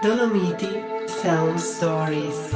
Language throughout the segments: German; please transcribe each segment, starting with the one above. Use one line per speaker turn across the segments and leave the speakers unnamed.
Dolomiti Sound Stories.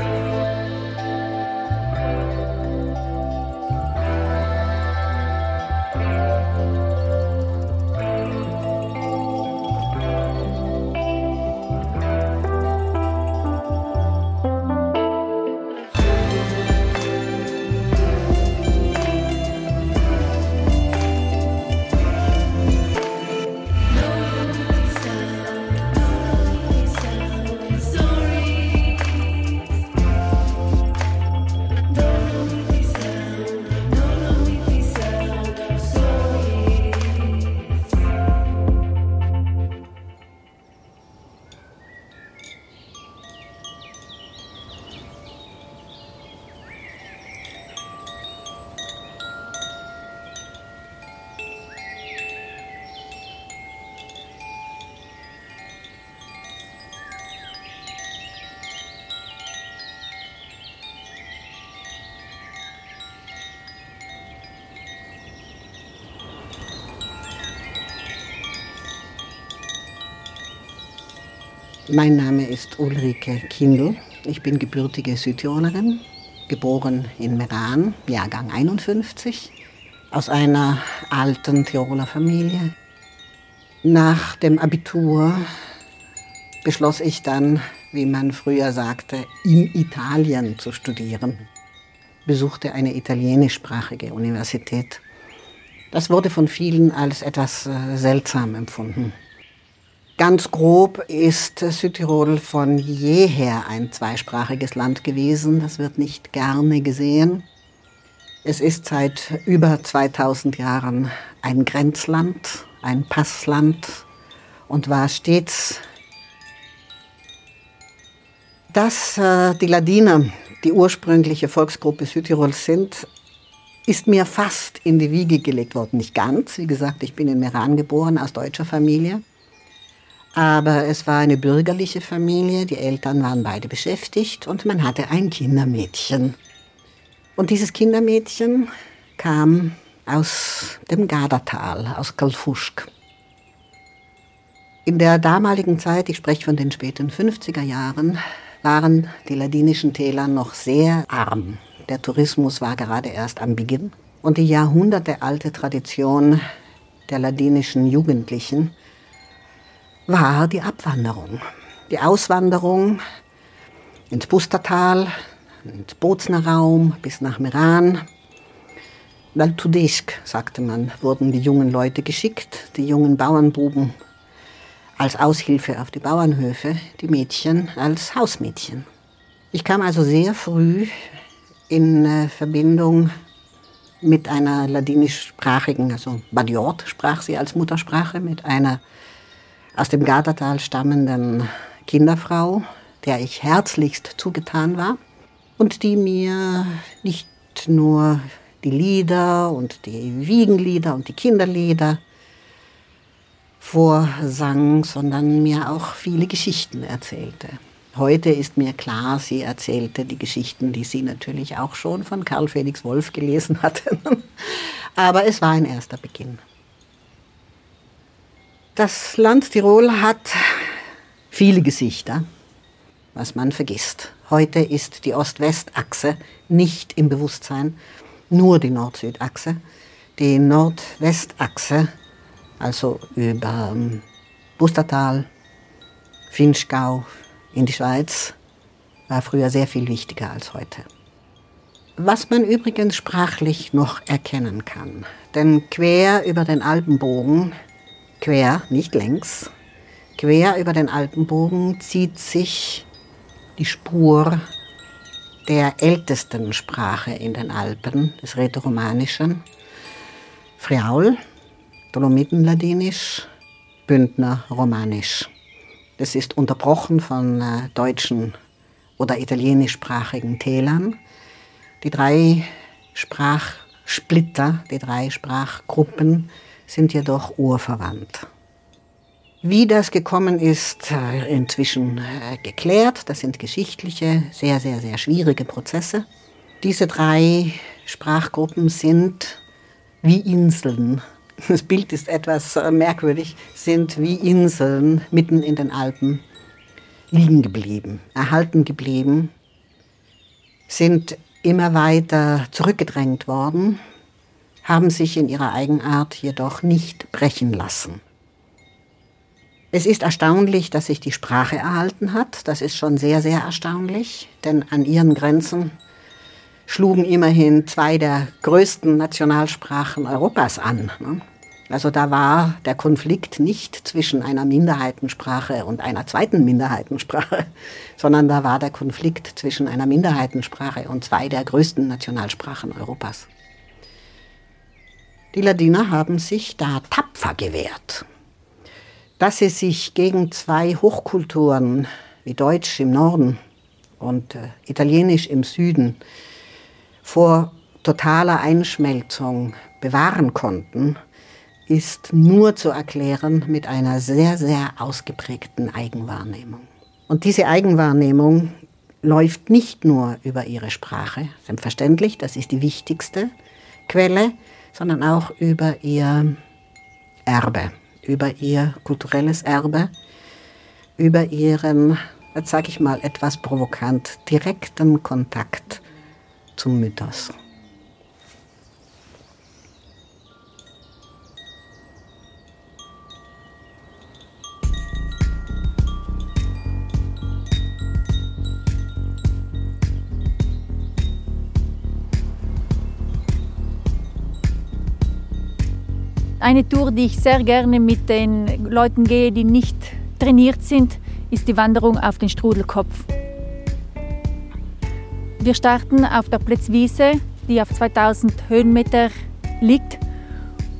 Mein Name ist Ulrike Kindl. Ich bin gebürtige Südtirolerin, geboren in Meran, Jahrgang 51, aus einer alten Tiroler Familie. Nach dem Abitur beschloss ich dann, wie man früher sagte, in Italien zu studieren. Besuchte eine italienischsprachige Universität. Das wurde von vielen als etwas äh, seltsam empfunden. Ganz grob ist Südtirol von jeher ein zweisprachiges Land gewesen. Das wird nicht gerne gesehen. Es ist seit über 2000 Jahren ein Grenzland, ein Passland und war stets, dass äh, die Ladiner die ursprüngliche Volksgruppe Südtirols sind, ist mir fast in die Wiege gelegt worden. Nicht ganz, wie gesagt, ich bin in Meran geboren, aus deutscher Familie. Aber es war eine bürgerliche Familie, die Eltern waren beide beschäftigt und man hatte ein Kindermädchen. Und dieses Kindermädchen kam aus dem Gardatal, aus Kalfuschk. In der damaligen Zeit, ich spreche von den späten 50er Jahren, waren die ladinischen Täler noch sehr arm. Der Tourismus war gerade erst am Beginn. Und die jahrhundertealte Tradition der ladinischen Jugendlichen war die Abwanderung. Die Auswanderung ins Pustertal, ins Bozner Raum bis nach Meran. Dal Tudesk, sagte man, wurden die jungen Leute geschickt, die jungen Bauernbuben als Aushilfe auf die Bauernhöfe, die Mädchen als Hausmädchen. Ich kam also sehr früh in äh, Verbindung mit einer ladinischsprachigen, also Badiot sprach sie als Muttersprache, mit einer aus dem Gardatal stammenden Kinderfrau, der ich herzlichst zugetan war und die mir nicht nur die Lieder und die Wiegenlieder und die Kinderlieder vorsang, sondern mir auch viele Geschichten erzählte. Heute ist mir klar, sie erzählte die Geschichten, die sie natürlich auch schon von Karl Felix Wolf gelesen hatte. Aber es war ein erster Beginn. Das Land Tirol hat viele Gesichter, was man vergisst. Heute ist die Ost-West-Achse nicht im Bewusstsein, nur die Nord-Süd-Achse. Die Nord-West-Achse, also über Bustertal, ähm, Finchgau in die Schweiz, war früher sehr viel wichtiger als heute. Was man übrigens sprachlich noch erkennen kann, denn quer über den Alpenbogen Quer, nicht längs, quer über den Alpenbogen zieht sich die Spur der ältesten Sprache in den Alpen, des Rätoromanischen. Friaul, Dolomitenladinisch, Bündner Romanisch. Das ist unterbrochen von äh, deutschen oder italienischsprachigen Tälern. Die drei Sprachsplitter, die drei Sprachgruppen sind jedoch urverwandt. Wie das gekommen ist, äh, inzwischen äh, geklärt. Das sind geschichtliche, sehr, sehr, sehr schwierige Prozesse. Diese drei Sprachgruppen sind wie Inseln. Das Bild ist etwas äh, merkwürdig, sind wie Inseln mitten in den Alpen, liegen geblieben, erhalten geblieben, sind immer weiter zurückgedrängt worden, haben sich in ihrer Eigenart jedoch nicht brechen lassen. Es ist erstaunlich, dass sich die Sprache erhalten hat. Das ist schon sehr, sehr erstaunlich, denn an ihren Grenzen schlugen immerhin zwei der größten Nationalsprachen Europas an. Ne? Also da war der Konflikt nicht zwischen einer Minderheitensprache und einer zweiten Minderheitensprache, sondern da war der Konflikt zwischen einer Minderheitensprache und zwei der größten Nationalsprachen Europas. Die Ladiner haben sich da tapfer gewehrt dass sie sich gegen zwei Hochkulturen wie Deutsch im Norden und äh, Italienisch im Süden vor totaler Einschmelzung bewahren konnten, ist nur zu erklären mit einer sehr, sehr ausgeprägten Eigenwahrnehmung. Und diese Eigenwahrnehmung läuft nicht nur über ihre Sprache, selbstverständlich, das ist die wichtigste Quelle, sondern auch über ihr Erbe über ihr kulturelles Erbe, über ihren, jetzt sage ich mal etwas provokant, direkten Kontakt zum Mythos.
Eine Tour, die ich sehr gerne mit den Leuten gehe, die nicht trainiert sind, ist die Wanderung auf den Strudelkopf. Wir starten auf der Plätzwiese, die auf 2000 Höhenmeter liegt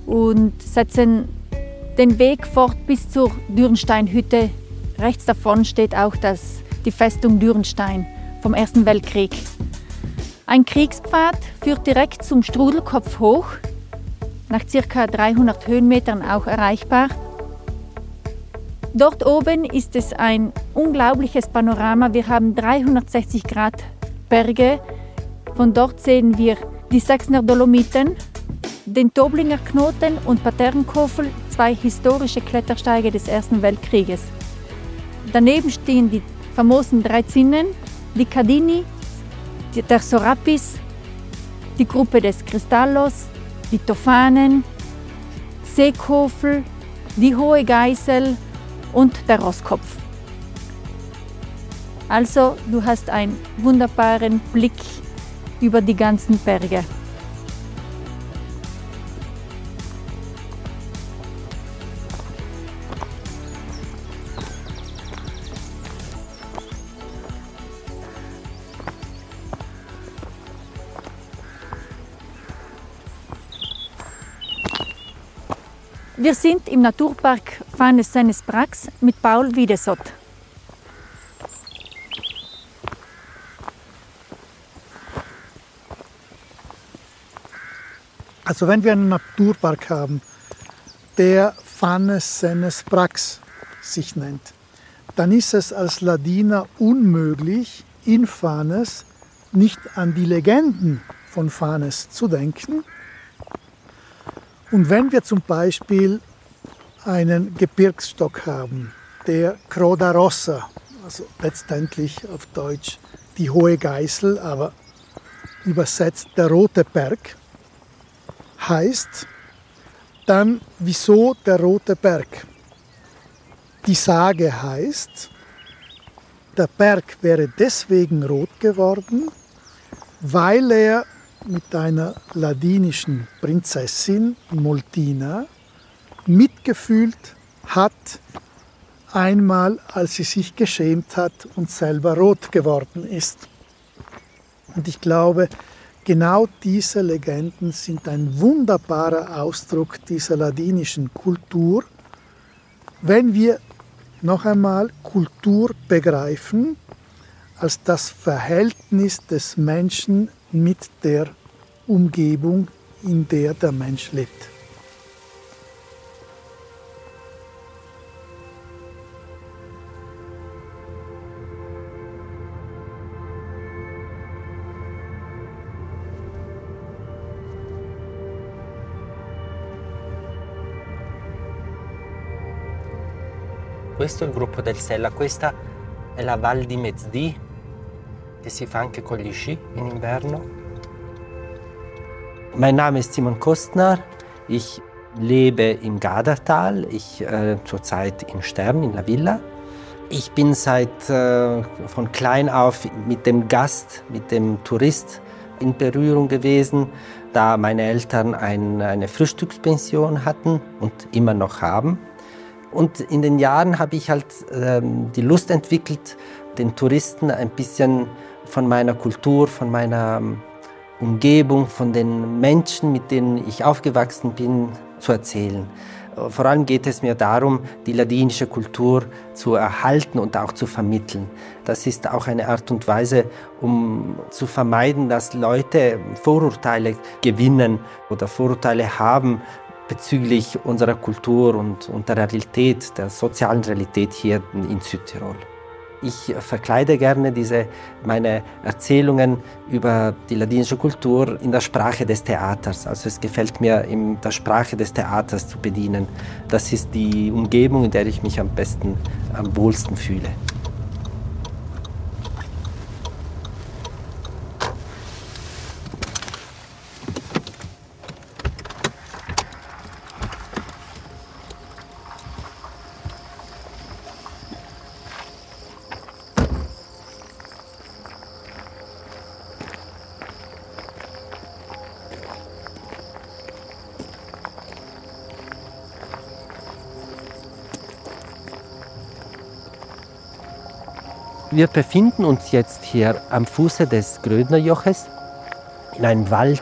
und setzen den Weg fort bis zur Dürnsteinhütte. Rechts davon steht auch das, die Festung Dürnstein vom Ersten Weltkrieg. Ein Kriegspfad führt direkt zum Strudelkopf hoch nach ca. 300 Höhenmetern auch erreichbar. Dort oben ist es ein unglaubliches Panorama. Wir haben 360 Grad Berge. Von dort sehen wir die Sachsener Dolomiten, den Toblinger Knoten und Paternkofel, zwei historische Klettersteige des Ersten Weltkrieges. Daneben stehen die famosen drei Zinnen, die Cadini, der Sorapis, die Gruppe des Cristallos, die Tofanen, Seekofel, die Hohe Geißel und der Rosskopf. Also du hast einen wunderbaren Blick über die ganzen Berge. Wir sind im Naturpark Fanes Seines Brax mit Paul Wiedesott.
Also wenn wir einen Naturpark haben, der Fanes Senes Brax sich nennt, dann ist es als Ladiner unmöglich, in Fanes nicht an die Legenden von Fanes zu denken, und wenn wir zum Beispiel einen Gebirgsstock haben, der Croda Rossa, also letztendlich auf Deutsch die hohe Geißel, aber übersetzt der rote Berg, heißt, dann wieso der rote Berg? Die Sage heißt, der Berg wäre deswegen rot geworden, weil er mit einer ladinischen Prinzessin, Moltina, mitgefühlt hat, einmal als sie sich geschämt hat und selber rot geworden ist. Und ich glaube, genau diese Legenden sind ein wunderbarer Ausdruck dieser ladinischen Kultur. Wenn wir noch einmal Kultur begreifen als das Verhältnis des Menschen mit der Umgebung, in der der Mensch lebt.
Questo è il gruppo del Sella, questa è la Val di Mezdì, che si fa anche con gli sci in inverno. Mein Name ist Simon Kostner. Ich lebe im Gadertal, ich äh, zurzeit in Stern, in La Villa. Ich bin seit äh, von klein auf mit dem Gast, mit dem Tourist in Berührung gewesen, da meine Eltern ein, eine Frühstückspension hatten und immer noch haben. Und in den Jahren habe ich halt ähm, die Lust entwickelt, den Touristen ein bisschen von meiner Kultur, von meiner ähm, Umgebung, von den Menschen, mit denen ich aufgewachsen bin, zu erzählen. Vor allem geht es mir darum, die ladinische Kultur zu erhalten und auch zu vermitteln. Das ist auch eine Art und Weise, um zu vermeiden, dass Leute Vorurteile gewinnen oder Vorurteile haben bezüglich unserer Kultur und, und der Realität, der sozialen Realität hier in Südtirol. Ich verkleide gerne diese, meine Erzählungen über die ladinische Kultur in der Sprache des Theaters. Also es gefällt mir, in der Sprache des Theaters zu bedienen. Das ist die Umgebung, in der ich mich am besten, am wohlsten fühle. Wir befinden uns jetzt hier am Fuße des Grödnerjoches in einem Wald,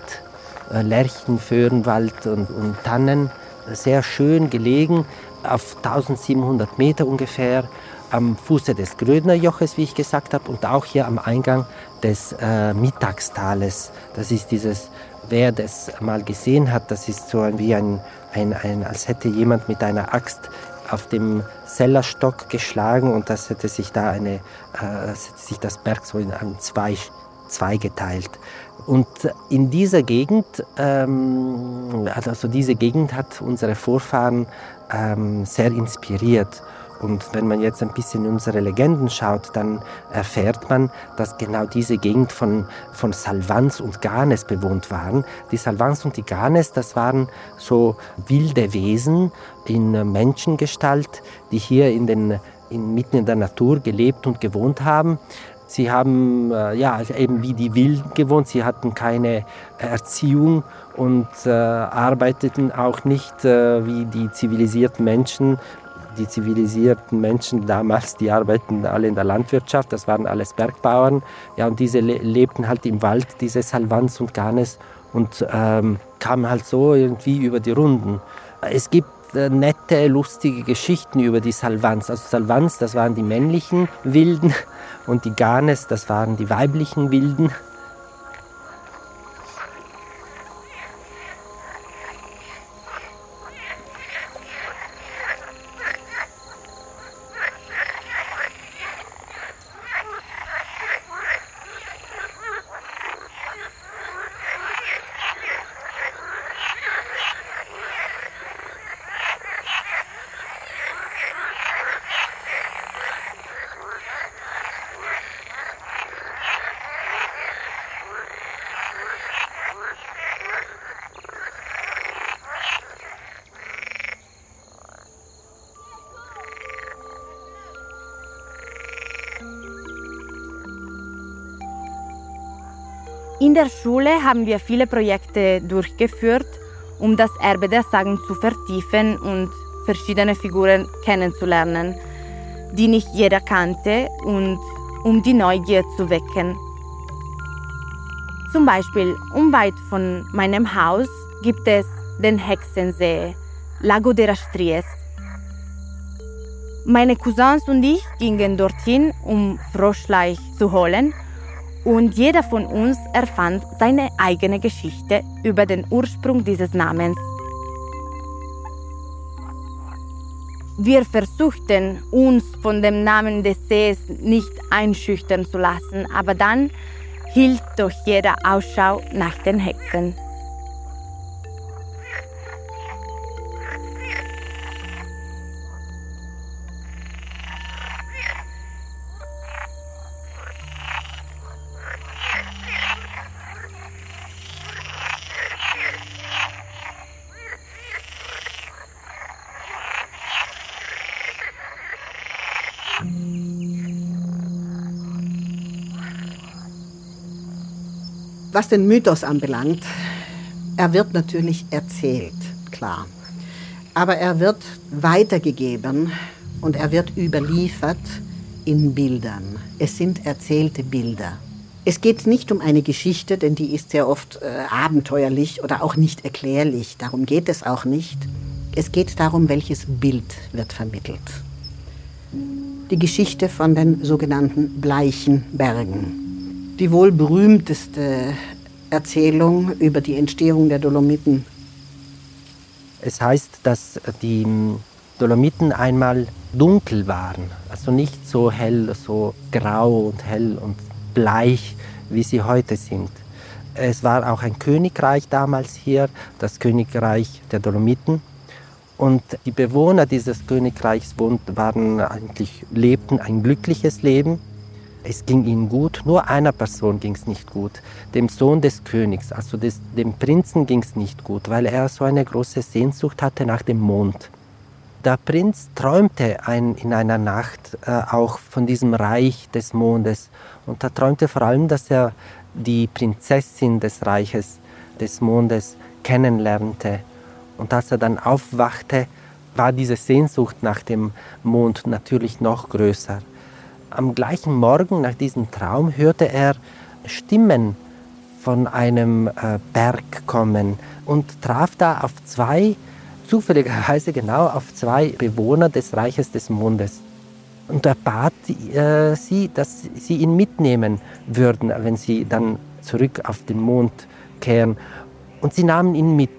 äh, Lärchen, Föhrenwald und, und Tannen, sehr schön gelegen, auf 1700 Meter ungefähr, am Fuße des Grödnerjoches, wie ich gesagt habe, und auch hier am Eingang des äh, Mittagstales. Das ist dieses, wer das mal gesehen hat, das ist so wie ein, ein, ein als hätte jemand mit einer Axt auf dem Sellerstock geschlagen und das hätte sich da eine, äh, sich das Berg so in zwei, zwei geteilt. Und in dieser Gegend, ähm, also diese Gegend hat unsere Vorfahren ähm, sehr inspiriert. Und wenn man jetzt ein bisschen unsere Legenden schaut, dann erfährt man, dass genau diese Gegend von, von Salvans und Ganes bewohnt waren. Die Salvans und die Ganes, das waren so wilde Wesen in Menschengestalt, die hier in den, in, mitten in der Natur gelebt und gewohnt haben. Sie haben äh, ja, also eben wie die Wilden gewohnt, sie hatten keine Erziehung und äh, arbeiteten auch nicht äh, wie die zivilisierten Menschen die zivilisierten Menschen damals, die arbeiten alle in der Landwirtschaft, das waren alles Bergbauern. Ja, und diese le lebten halt im Wald, diese Salvans und Ganes, und ähm, kamen halt so irgendwie über die Runden. Es gibt äh, nette, lustige Geschichten über die Salvans. Also Salvans, das waren die männlichen Wilden und die Ganes, das waren die weiblichen Wilden.
In der Schule haben wir viele Projekte durchgeführt, um das Erbe der Sagen zu vertiefen und verschiedene Figuren kennenzulernen, die nicht jeder kannte und um die Neugier zu wecken. Zum Beispiel unweit von meinem Haus gibt es den Hexensee, Lago de Rastries. Meine Cousins und ich gingen dorthin, um Froschleich zu holen und jeder von uns erfand seine eigene Geschichte über den Ursprung dieses Namens. Wir versuchten uns von dem Namen des Sees nicht einschüchtern zu lassen, aber dann hielt doch jeder Ausschau nach den Hexen.
Was den Mythos anbelangt, er wird natürlich erzählt, klar. Aber er wird weitergegeben und er wird überliefert in Bildern. Es sind erzählte Bilder. Es geht nicht um eine Geschichte, denn die ist sehr oft äh, abenteuerlich oder auch nicht erklärlich. Darum geht es auch nicht. Es geht darum, welches Bild wird vermittelt. Die Geschichte von den sogenannten Bleichen Bergen. Die wohl berühmteste Erzählung über die Entstehung der Dolomiten.
Es heißt, dass die Dolomiten einmal dunkel waren, also nicht so hell, so grau und hell und bleich, wie sie heute sind. Es war auch ein Königreich damals hier, das Königreich der Dolomiten. Und die Bewohner dieses Königreichs waren eigentlich, lebten ein glückliches Leben. Es ging ihnen gut, nur einer Person ging es nicht gut, dem Sohn des Königs, also des, dem Prinzen ging es nicht gut, weil er so eine große Sehnsucht hatte nach dem Mond. Der Prinz träumte ein, in einer Nacht äh, auch von diesem Reich des Mondes und er träumte vor allem, dass er die Prinzessin des Reiches des Mondes kennenlernte. Und als er dann aufwachte, war diese Sehnsucht nach dem Mond natürlich noch größer. Am gleichen Morgen nach diesem Traum hörte er Stimmen von einem äh, Berg kommen und traf da auf zwei zufälligerweise genau auf zwei Bewohner des Reiches des Mondes. Und er bat äh, sie, dass sie ihn mitnehmen würden, wenn sie dann zurück auf den Mond kehren. Und sie nahmen ihn mit.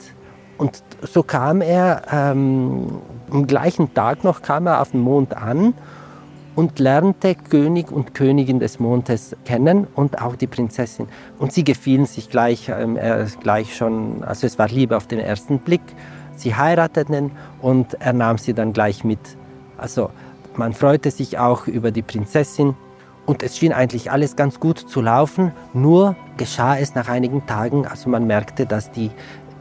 Und so kam er, ähm, am gleichen Tag noch kam er auf den Mond an und lernte König und Königin des Mondes kennen und auch die Prinzessin. Und sie gefielen sich gleich, ähm, gleich schon, also es war Liebe auf den ersten Blick. Sie heirateten und er nahm sie dann gleich mit. Also man freute sich auch über die Prinzessin und es schien eigentlich alles ganz gut zu laufen. Nur geschah es nach einigen Tagen, also man merkte, dass die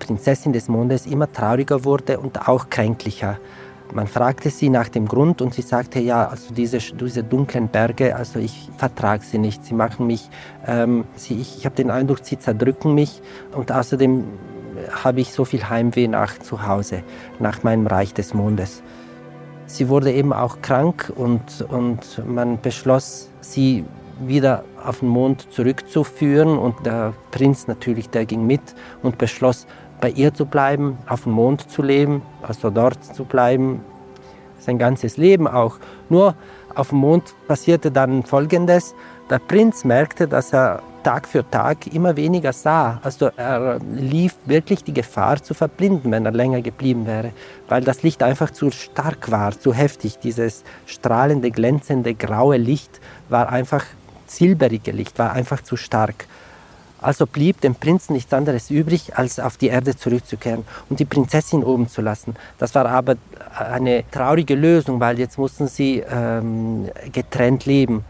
Prinzessin des Mondes immer trauriger wurde und auch kränklicher. Man fragte sie nach dem Grund und sie sagte, ja, also diese, diese dunklen Berge, also ich vertrage sie nicht. Sie machen mich, ähm, sie, ich, ich habe den Eindruck, sie zerdrücken mich und außerdem habe ich so viel Heimweh nach zu Hause, nach meinem Reich des Mondes. Sie wurde eben auch krank und, und man beschloss, sie wieder auf den Mond zurückzuführen. Und der Prinz natürlich, der ging mit und beschloss, bei ihr zu bleiben, auf dem Mond zu leben, also dort zu bleiben, sein ganzes Leben auch. Nur auf dem Mond passierte dann Folgendes. Der Prinz merkte, dass er Tag für Tag immer weniger sah. Also er lief wirklich die Gefahr zu verblinden, wenn er länger geblieben wäre, weil das Licht einfach zu stark war, zu heftig. Dieses strahlende, glänzende, graue Licht war einfach silberige Licht, war einfach zu stark. Also blieb dem Prinzen nichts anderes übrig, als auf die Erde zurückzukehren und die Prinzessin oben zu lassen. Das war aber eine traurige Lösung, weil jetzt mussten sie ähm, getrennt leben.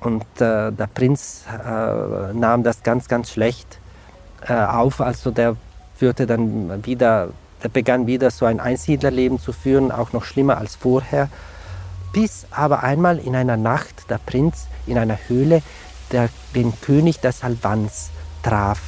Und äh, der Prinz äh, nahm das ganz, ganz schlecht äh, auf. Also der führte dann wieder, der begann wieder so ein Einsiedlerleben zu führen, auch noch schlimmer als vorher. Bis aber einmal in einer Nacht der Prinz in einer Höhle der, den König des Salvans traf.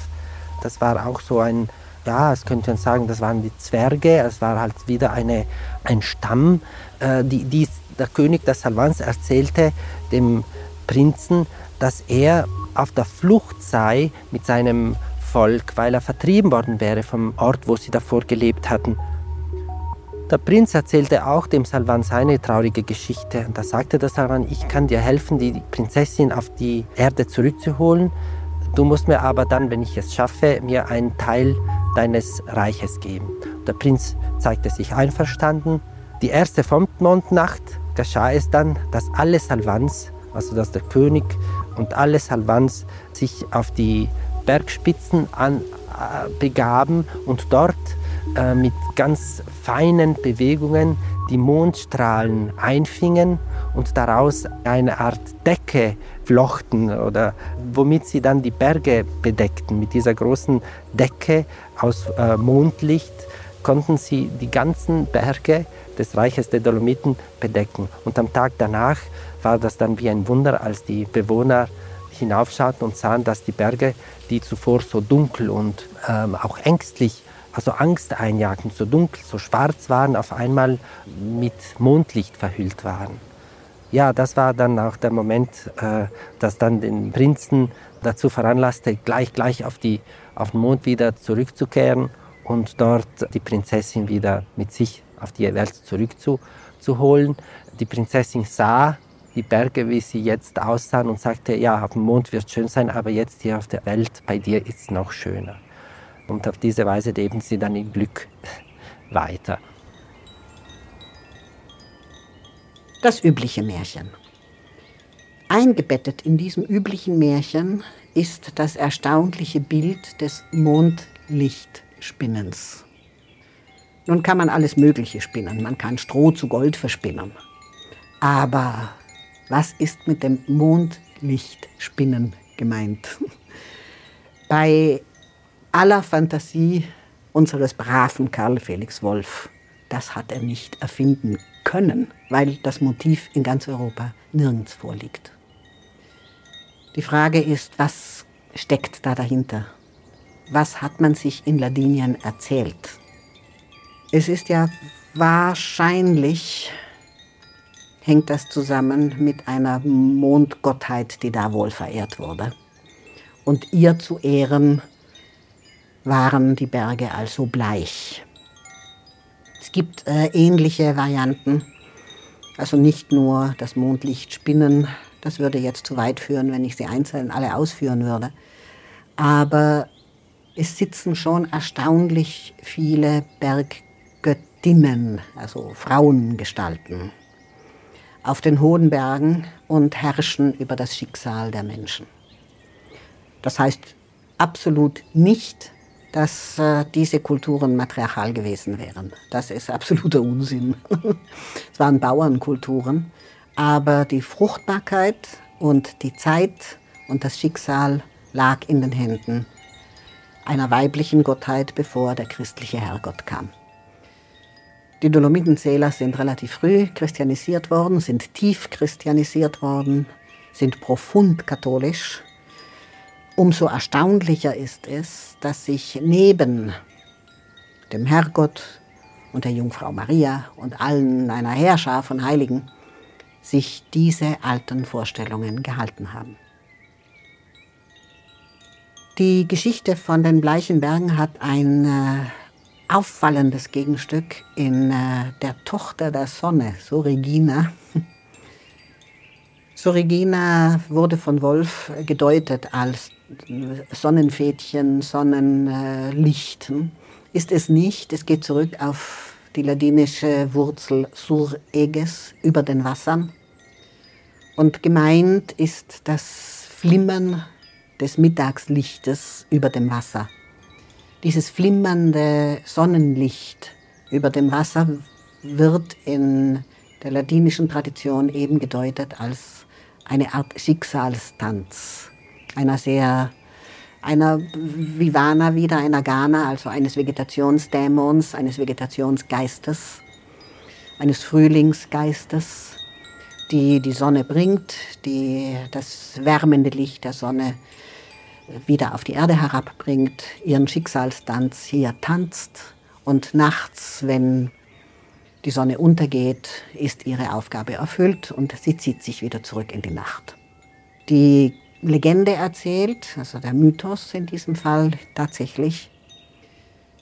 Das war auch so ein, ja, es könnte man sagen, das waren die Zwerge, es war halt wieder eine, ein Stamm, äh, die, die der König des Salvans erzählte dem Prinzen, dass er auf der Flucht sei mit seinem Volk, weil er vertrieben worden wäre vom Ort, wo sie davor gelebt hatten. Der Prinz erzählte auch dem Salvan seine traurige Geschichte. Da sagte der Salvan, ich kann dir helfen, die Prinzessin auf die Erde zurückzuholen. Du musst mir aber dann, wenn ich es schaffe, mir einen Teil deines Reiches geben. Der Prinz zeigte sich einverstanden. Die erste Mondnacht geschah es dann, dass alle Salvans also dass der König und alle Salvans sich auf die Bergspitzen an, äh, begaben und dort äh, mit ganz feinen Bewegungen die Mondstrahlen einfingen und daraus eine Art Decke flochten oder womit sie dann die Berge bedeckten. Mit dieser großen Decke aus äh, Mondlicht konnten sie die ganzen Berge des Reiches der Dolomiten bedecken. Und am Tag danach war das dann wie ein Wunder, als die Bewohner hinaufschauten und sahen, dass die Berge, die zuvor so dunkel und ähm, auch ängstlich, also Angst einjagten, so dunkel, so schwarz waren, auf einmal mit Mondlicht verhüllt waren. Ja, das war dann auch der Moment, äh, das dann den Prinzen dazu veranlasste, gleich, gleich auf, die, auf den Mond wieder zurückzukehren und dort die Prinzessin wieder mit sich auf die Welt zurückzuholen. Die Prinzessin sah die Berge, wie sie jetzt aussahen und sagte, ja, auf dem Mond wird schön sein, aber jetzt hier auf der Welt, bei dir ist es noch schöner. Und auf diese Weise leben sie dann im Glück weiter.
Das übliche Märchen. Eingebettet in diesem üblichen Märchen ist das erstaunliche Bild des Mondlichtspinnens. Nun kann man alles Mögliche spinnen. Man kann Stroh zu Gold verspinnen. Aber was ist mit dem Mondlichtspinnen gemeint? Bei aller Fantasie unseres braven Karl Felix Wolf, das hat er nicht erfinden können, weil das Motiv in ganz Europa nirgends vorliegt. Die Frage ist, was steckt da dahinter? Was hat man sich in Ladinien erzählt? Es ist ja wahrscheinlich, hängt das zusammen mit einer Mondgottheit, die da wohl verehrt wurde. Und ihr zu Ehren waren die Berge also bleich. Es gibt äh, ähnliche Varianten, also nicht nur das Mondlicht spinnen, das würde jetzt zu weit führen, wenn ich sie einzeln alle ausführen würde, aber es sitzen schon erstaunlich viele Berggöttinnen, also Frauengestalten, auf den hohen Bergen und herrschen über das Schicksal der Menschen. Das heißt absolut nicht, dass äh, diese Kulturen matriarchal gewesen wären. Das ist absoluter Unsinn. es waren Bauernkulturen, aber die Fruchtbarkeit und die Zeit und das Schicksal lag in den Händen einer weiblichen Gottheit, bevor der christliche Herrgott kam. Die Dolomitenzähler sind relativ früh christianisiert worden, sind tief christianisiert worden, sind profund katholisch Umso erstaunlicher ist es, dass sich neben dem Herrgott und der Jungfrau Maria und allen einer Heerschar von Heiligen sich diese alten Vorstellungen gehalten haben. Die Geschichte von den Bleichen Bergen hat ein äh, auffallendes Gegenstück in äh, der Tochter der Sonne, so Regina, so Regina wurde von Wolf gedeutet als Sonnenfädchen, Sonnenlicht. Ist es nicht. Es geht zurück auf die ladinische Wurzel sur eges, über den Wassern. Und gemeint ist das Flimmern des Mittagslichtes über dem Wasser. Dieses flimmernde Sonnenlicht über dem Wasser wird in der ladinischen Tradition eben gedeutet als eine Art Schicksalstanz, einer sehr, einer Vivana wieder, einer Ghana, also eines Vegetationsdämons, eines Vegetationsgeistes, eines Frühlingsgeistes, die die Sonne bringt, die das wärmende Licht der Sonne wieder auf die Erde herabbringt, ihren Schicksalstanz hier tanzt und nachts, wenn die Sonne untergeht, ist ihre Aufgabe erfüllt und sie zieht sich wieder zurück in die Nacht. Die Legende erzählt, also der Mythos in diesem Fall tatsächlich,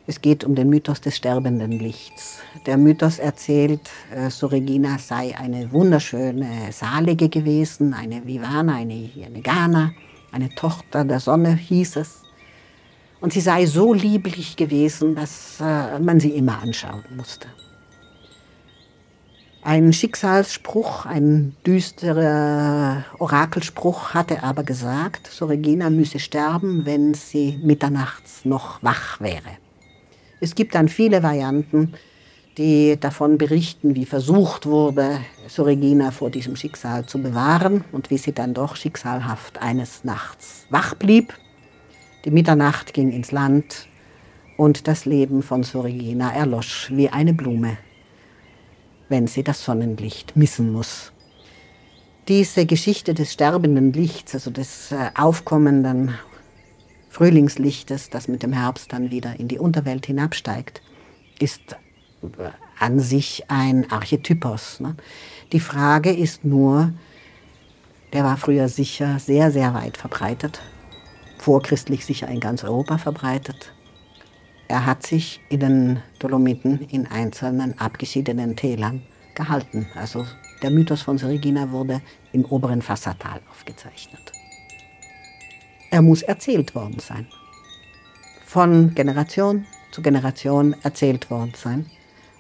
es geht um den Mythos des sterbenden Lichts. Der Mythos erzählt, äh, Sorregina sei eine wunderschöne Salige gewesen, eine Vivana, eine, eine eine Tochter der Sonne hieß es. Und sie sei so lieblich gewesen, dass äh, man sie immer anschauen musste. Ein Schicksalsspruch, ein düsterer Orakelspruch hatte aber gesagt, Sorregina müsse sterben, wenn sie mitternachts noch wach wäre. Es gibt dann viele Varianten, die davon berichten, wie versucht wurde, Sorregina vor diesem Schicksal zu bewahren und wie sie dann doch schicksalhaft eines Nachts wach blieb. Die Mitternacht ging ins Land und das Leben von Sorregina erlosch wie eine Blume wenn sie das Sonnenlicht missen muss. diese Geschichte des sterbenden Lichts, also des äh, aufkommenden Frühlingslichtes, das mit dem Herbst dann wieder in die Unterwelt hinabsteigt, ist äh, an sich ein Archetypos. Ne? Die Frage ist nur, der war früher sicher sehr, sehr weit verbreitet, vorchristlich sicher in ganz Europa verbreitet. Er hat sich in den Dolomiten in einzelnen abgeschiedenen Tälern gehalten. Also der Mythos von Serigina wurde im oberen Fassatal aufgezeichnet. Er muss erzählt worden sein. Von Generation zu Generation erzählt worden sein.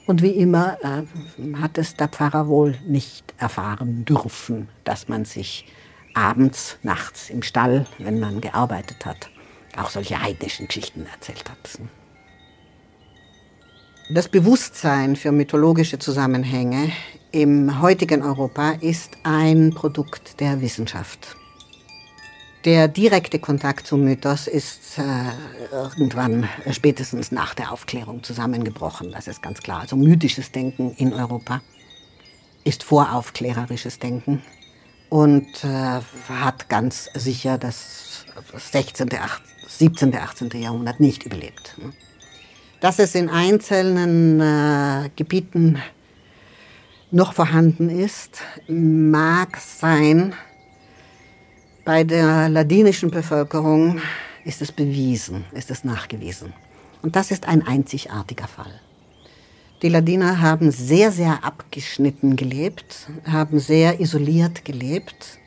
Und wie immer äh, hat es der Pfarrer wohl nicht erfahren dürfen, dass man sich abends, nachts im Stall, wenn man gearbeitet hat, auch solche heidnischen Geschichten erzählt hat. Das Bewusstsein für mythologische Zusammenhänge im heutigen Europa ist ein Produkt der Wissenschaft. Der direkte Kontakt zum Mythos ist äh, irgendwann äh, spätestens nach der Aufklärung zusammengebrochen. Das ist ganz klar. Also mythisches Denken in Europa ist voraufklärerisches Denken und äh, hat ganz sicher das 16., 17., 18. Jahrhundert nicht überlebt. Dass es in einzelnen äh, Gebieten noch vorhanden ist, mag sein, bei der ladinischen Bevölkerung ist es bewiesen, ist es nachgewiesen. Und das ist ein einzigartiger Fall. Die Ladiner haben sehr, sehr abgeschnitten gelebt, haben sehr isoliert gelebt.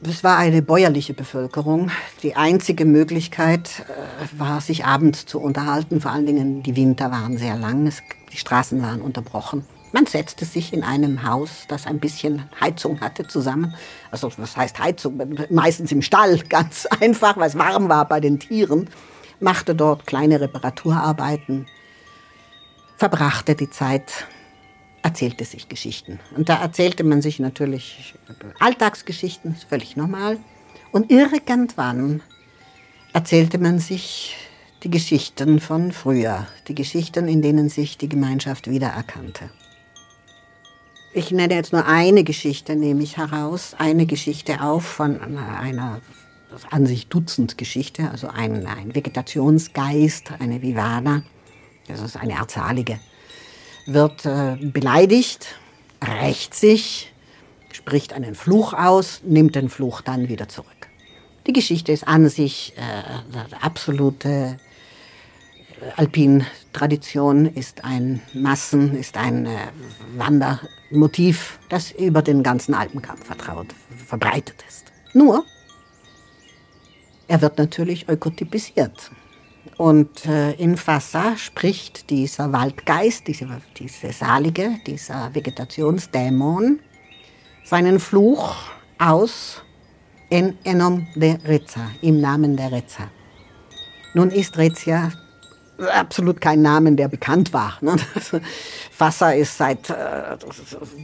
Es war eine bäuerliche Bevölkerung. Die einzige Möglichkeit äh, war, sich abends zu unterhalten. Vor allen Dingen die Winter waren sehr lang, die Straßen waren unterbrochen. Man setzte sich in einem Haus, das ein bisschen Heizung hatte, zusammen. Also was heißt Heizung? Meistens im Stall, ganz einfach, weil es warm war bei den Tieren. Machte dort kleine Reparaturarbeiten, verbrachte die Zeit, erzählte sich Geschichten. Und da erzählte man sich natürlich Alltagsgeschichten, völlig normal. Und irgendwann erzählte man sich die Geschichten von früher, die Geschichten, in denen sich die Gemeinschaft wiedererkannte. Ich nenne jetzt nur eine Geschichte, nehme ich heraus, eine Geschichte auf von einer an sich Dutzend Geschichte, also ein, ein Vegetationsgeist, eine Vivana, das ist eine Arzalige, wird äh, beleidigt, rächt sich, spricht einen Fluch aus, nimmt den Fluch dann wieder zurück. Die Geschichte ist an sich äh, absolute Alpin-Tradition ist ein Massen, ist ein äh, Wandermotiv, das über den ganzen Alpenkampf vertraut, verbreitet ist. Nur, er wird natürlich ökotypisiert. Und äh, in Fassa spricht dieser Waldgeist, diese, diese Salige, dieser Vegetationsdämon, seinen Fluch aus en enom de Reza, im Namen der Reza. Nun ist Rezia absolut kein Namen, der bekannt war. Ne? Fassa ist seit äh,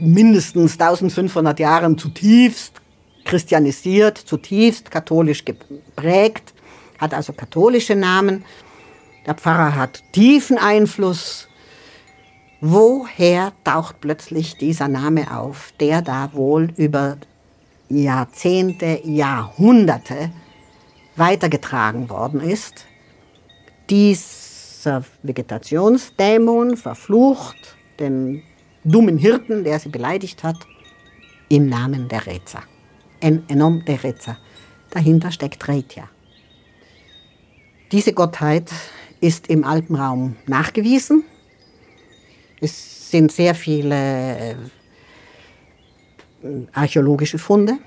mindestens 1500 Jahren zutiefst christianisiert, zutiefst katholisch geprägt, hat also katholische Namen. Der Pfarrer hat tiefen Einfluss. Woher taucht plötzlich dieser Name auf, der da wohl über Jahrzehnte, Jahrhunderte weitergetragen worden ist? Dies dieser Vegetationsdämon verflucht den dummen Hirten, der sie beleidigt hat, im Namen der Reza. En enom de Reza. Dahinter steckt Reitja. Diese Gottheit ist im Alpenraum nachgewiesen. Es sind sehr viele äh, archäologische Funde,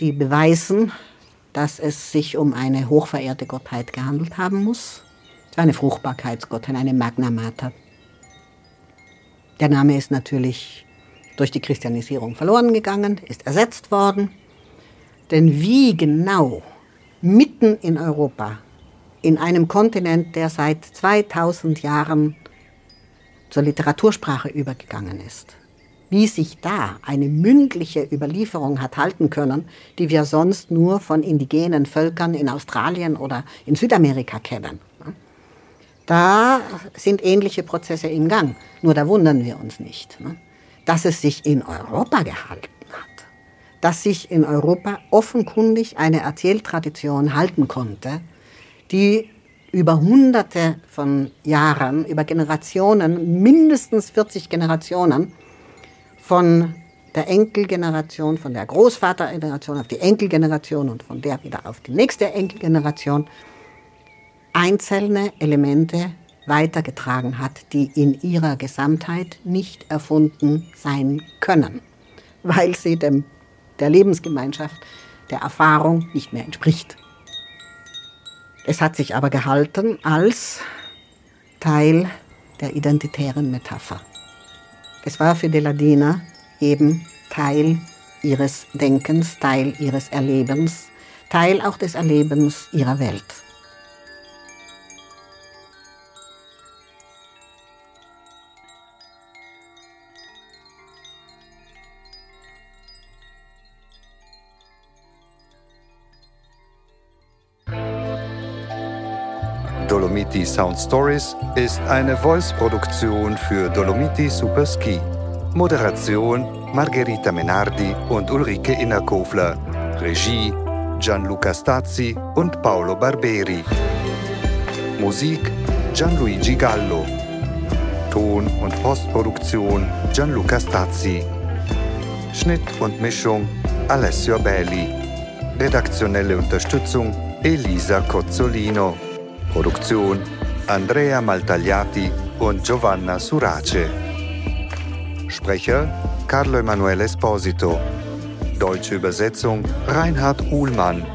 die beweisen, dass es sich um eine hochverehrte Gottheit gehandelt haben muss eine Fruchtbarkeitsgottheit, eine Magna Mater. Der Name ist natürlich durch die Christianisierung verloren gegangen, ist ersetzt worden. Denn wie genau mitten in Europa, in einem Kontinent, der seit 2000 Jahren zur Literatursprache übergegangen ist, wie sich da eine mündliche Überlieferung hat halten können, die wir sonst nur von indigenen Völkern in Australien oder in Südamerika kennen. Da sind ähnliche Prozesse im Gang. Nur da wundern wir uns nicht, ne? dass es sich in Europa gehalten hat. dass sich in Europa offenkundig eine Erzähltradition halten konnte, die über Hunderte von Jahren, über Generationen, mindestens 40 Generationen, von der Enkelgeneration, von der Großvatergeneration auf die Enkelgeneration und von der wieder auf die nächste Enkelgeneration einzelne Elemente weitergetragen hat, die in ihrer Gesamtheit nicht erfunden sein können, weil sie dem, der Lebensgemeinschaft, der Erfahrung nicht mehr entspricht. Es hat sich aber gehalten als Teil der identitären Metapher. Es war für Deladina eben Teil ihres Denkens, Teil ihres Erlebens, Teil auch des Erlebens ihrer Welt.
Dolomiti Sound Stories ist eine Voice-Produktion für Dolomiti Superski. Moderation Margherita Menardi und Ulrike Innerkofler. Regie Gianluca Stazzi und Paolo Barberi. Musik Gianluigi Gallo. Ton- und Postproduktion Gianluca Stazzi. Schnitt und Mischung Alessio Belli. Redaktionelle Unterstützung Elisa Cozzolino. Produktion Andrea Maltagliati und Giovanna Surace. Sprecher Carlo Emanuele Esposito. Deutsche Übersetzung Reinhard Uhlmann.